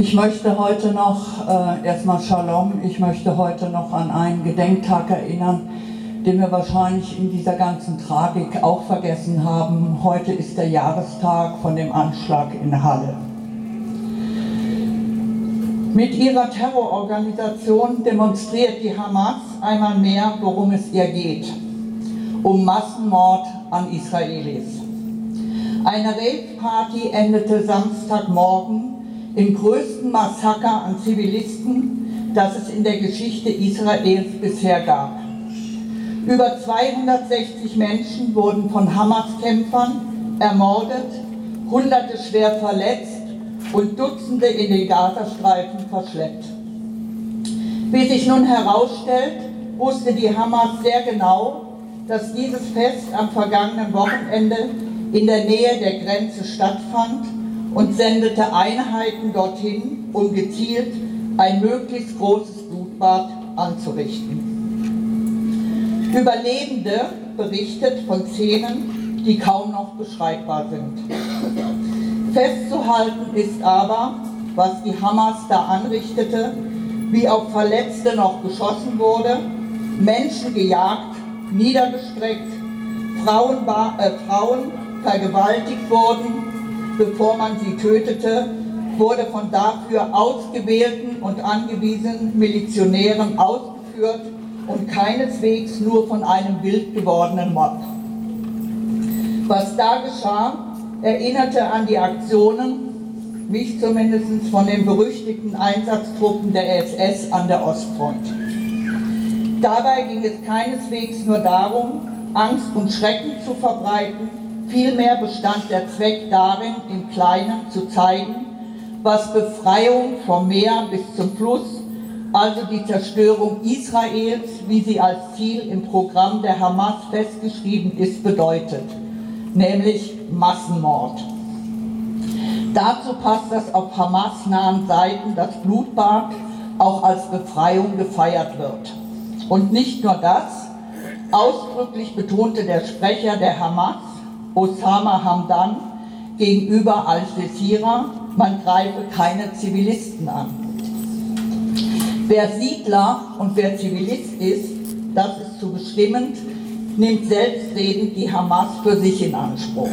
Ich möchte heute noch, äh, erstmal Shalom, ich möchte heute noch an einen Gedenktag erinnern, den wir wahrscheinlich in dieser ganzen Tragik auch vergessen haben. Heute ist der Jahrestag von dem Anschlag in Halle. Mit ihrer Terrororganisation demonstriert die Hamas einmal mehr, worum es ihr geht. Um Massenmord an Israelis. Eine Rave-Party endete Samstagmorgen im größten Massaker an Zivilisten, das es in der Geschichte Israels bisher gab. Über 260 Menschen wurden von Hamas-Kämpfern ermordet, Hunderte schwer verletzt und Dutzende in den Gazastreifen verschleppt. Wie sich nun herausstellt, wusste die Hamas sehr genau, dass dieses Fest am vergangenen Wochenende in der Nähe der Grenze stattfand und sendete Einheiten dorthin, um gezielt ein möglichst großes Blutbad anzurichten. Überlebende berichtet von Szenen, die kaum noch beschreibbar sind. Festzuhalten ist aber, was die Hamas da anrichtete, wie auf Verletzte noch geschossen wurde, Menschen gejagt, niedergestreckt, Frauen, äh, Frauen vergewaltigt wurden, bevor man sie tötete, wurde von dafür ausgewählten und angewiesenen Milizionären ausgeführt und keineswegs nur von einem wild gewordenen Mob. Was da geschah, erinnerte an die Aktionen, mich zumindest von den berüchtigten Einsatztruppen der SS an der Ostfront. Dabei ging es keineswegs nur darum, Angst und Schrecken zu verbreiten, vielmehr bestand der Zweck darin, im Kleinen zu zeigen, was Befreiung vom Meer bis zum Fluss, also die Zerstörung Israels, wie sie als Ziel im Programm der Hamas festgeschrieben ist, bedeutet nämlich Massenmord. Dazu passt, dass auf Hamas-nahen Seiten das Blutbad auch als Befreiung gefeiert wird. Und nicht nur das, ausdrücklich betonte der Sprecher der Hamas, Osama Hamdan, gegenüber Al-Jazeera, man greife keine Zivilisten an. Wer Siedler und wer Zivilist ist, das ist zu bestimmen nimmt selbstredend die Hamas für sich in Anspruch.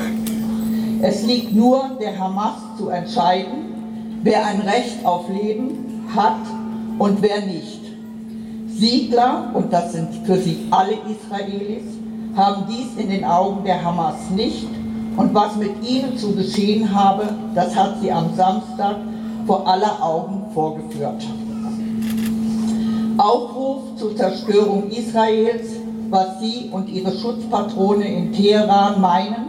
Es liegt nur der Hamas zu entscheiden, wer ein Recht auf Leben hat und wer nicht. Siedler, und das sind für sie alle Israelis, haben dies in den Augen der Hamas nicht. Und was mit ihnen zu geschehen habe, das hat sie am Samstag vor aller Augen vorgeführt. Aufruf zur Zerstörung Israels was Sie und Ihre Schutzpatrone in Teheran meinen,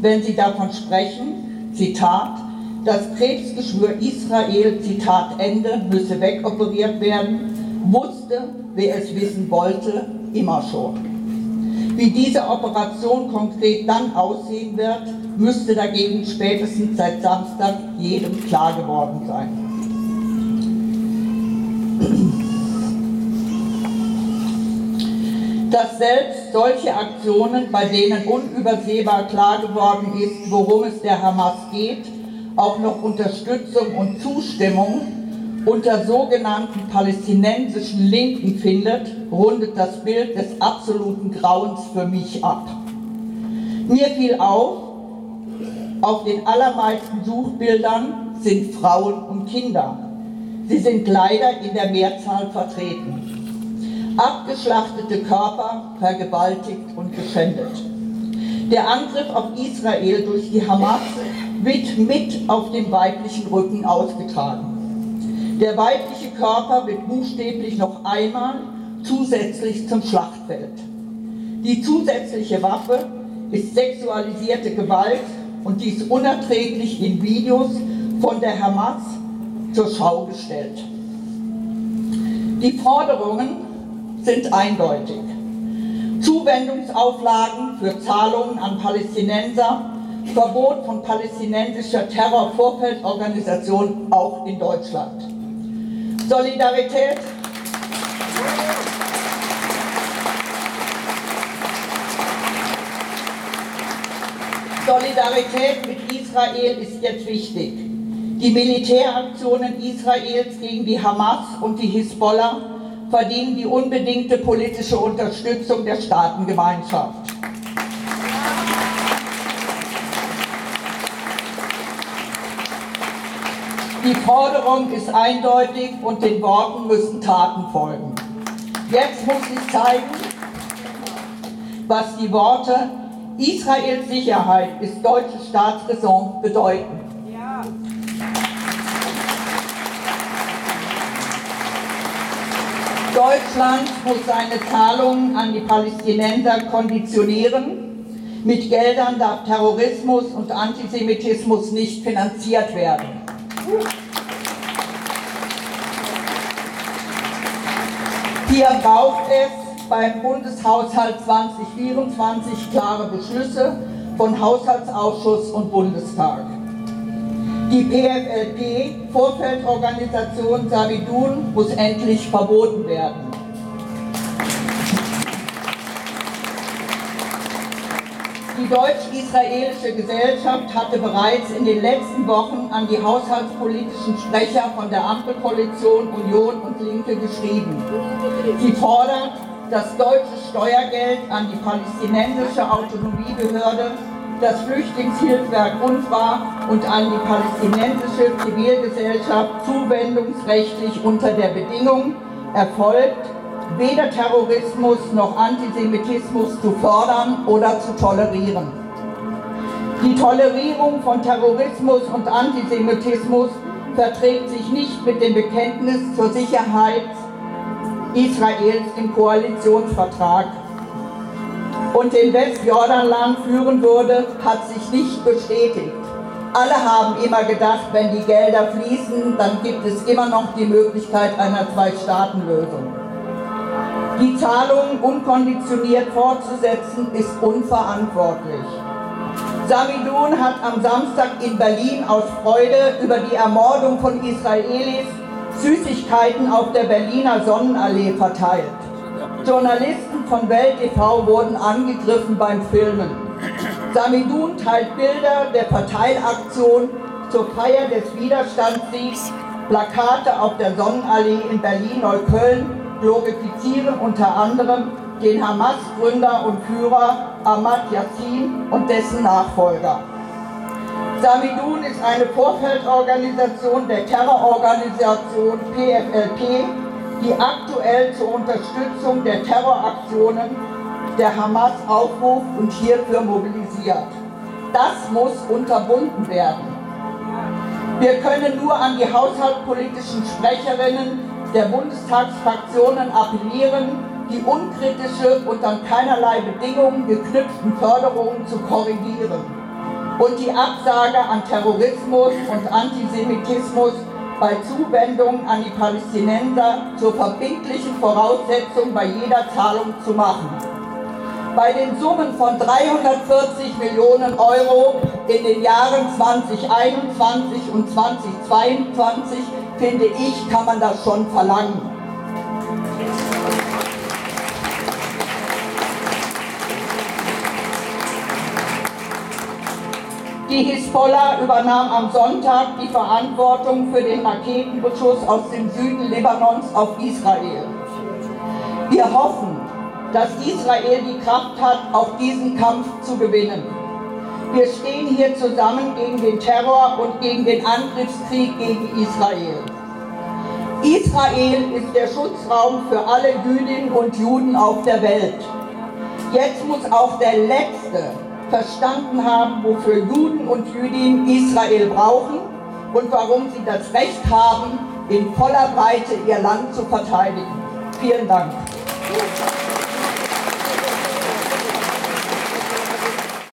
wenn Sie davon sprechen, Zitat, das Krebsgeschwür Israel, Zitat Ende, müsse wegoperiert werden, wusste, wer es wissen wollte, immer schon. Wie diese Operation konkret dann aussehen wird, müsste dagegen spätestens seit Samstag jedem klar geworden sein. dass selbst solche Aktionen, bei denen unübersehbar klar geworden ist, worum es der Hamas geht, auch noch Unterstützung und Zustimmung unter sogenannten palästinensischen Linken findet, rundet das Bild des absoluten Grauens für mich ab. Mir fiel auf, auf den allermeisten Suchbildern sind Frauen und Kinder. Sie sind leider in der Mehrzahl vertreten abgeschlachtete Körper vergewaltigt und geschändet. Der Angriff auf Israel durch die Hamas wird mit auf dem weiblichen Rücken ausgetragen. Der weibliche Körper wird buchstäblich noch einmal zusätzlich zum Schlachtfeld. Die zusätzliche Waffe ist sexualisierte Gewalt und dies unerträglich in Videos von der Hamas zur Schau gestellt. Die Forderungen sind eindeutig. Zuwendungsauflagen für Zahlungen an Palästinenser, Verbot von palästinensischer Terrorvorfeldorganisation auch in Deutschland. Solidarität Solidarität mit Israel ist jetzt wichtig. Die Militäraktionen Israels gegen die Hamas und die Hisbollah verdienen die unbedingte politische Unterstützung der Staatengemeinschaft. Die Forderung ist eindeutig und den Worten müssen Taten folgen. Jetzt muss sich zeigen, was die Worte Israels Sicherheit ist deutsche Staatsräson bedeuten. Ja. Deutschland muss seine Zahlungen an die Palästinenser konditionieren. Mit Geldern darf Terrorismus und Antisemitismus nicht finanziert werden. Hier braucht es beim Bundeshaushalt 2024 klare Beschlüsse von Haushaltsausschuss und Bundestag. Die PFLP, Vorfeldorganisation Savidun, muss endlich verboten werden. Die deutsch-israelische Gesellschaft hatte bereits in den letzten Wochen an die haushaltspolitischen Sprecher von der Ampelkoalition Union und Linke geschrieben. Sie fordert, das deutsche Steuergeld an die palästinensische Autonomiebehörde, das Flüchtlingshilfswerk UNRWA und an die palästinensische Zivilgesellschaft zuwendungsrechtlich unter der Bedingung erfolgt, weder Terrorismus noch Antisemitismus zu fördern oder zu tolerieren. Die Tolerierung von Terrorismus und Antisemitismus verträgt sich nicht mit dem Bekenntnis zur Sicherheit Israels im Koalitionsvertrag. Und den Westjordanland führen würde, hat sich nicht bestätigt. Alle haben immer gedacht, wenn die Gelder fließen, dann gibt es immer noch die Möglichkeit einer Zwei-Staaten-Lösung. Die Zahlungen unkonditioniert fortzusetzen, ist unverantwortlich. Samidun hat am Samstag in Berlin aus Freude über die Ermordung von Israelis Süßigkeiten auf der Berliner Sonnenallee verteilt. Journalisten von Welt TV wurden angegriffen beim Filmen. Samidun teilt Bilder der Verteilaktion zur Feier des Widerstandssiegs, Plakate auf der Sonnenallee in Berlin-Neukölln glorifizieren unter anderem den Hamas-Gründer und Führer Ahmad Yassin und dessen Nachfolger. Samidun ist eine Vorfeldorganisation der Terrororganisation PFLP, die aktuell zur Unterstützung der Terroraktionen der Hamas aufruft und hierfür mobilisiert. Das muss unterbunden werden. Wir können nur an die haushaltspolitischen Sprecherinnen der Bundestagsfraktionen appellieren, die unkritische und an keinerlei Bedingungen geknüpften Förderungen zu korrigieren und die Absage an Terrorismus und Antisemitismus bei Zuwendungen an die Palästinenser zur verbindlichen Voraussetzung bei jeder Zahlung zu machen. Bei den Summen von 340 Millionen Euro in den Jahren 2021 und 2022 finde ich, kann man das schon verlangen. Die Hisbollah übernahm am Sonntag die Verantwortung für den Raketenbeschuss aus dem Süden Libanons auf Israel. Wir hoffen, dass Israel die Kraft hat, auch diesen Kampf zu gewinnen. Wir stehen hier zusammen gegen den Terror und gegen den Angriffskrieg gegen Israel. Israel ist der Schutzraum für alle Jüdinnen und Juden auf der Welt. Jetzt muss auch der Letzte verstanden haben, wofür Juden und Jüdinnen Israel brauchen und warum sie das Recht haben, in voller Breite ihr Land zu verteidigen. Vielen Dank.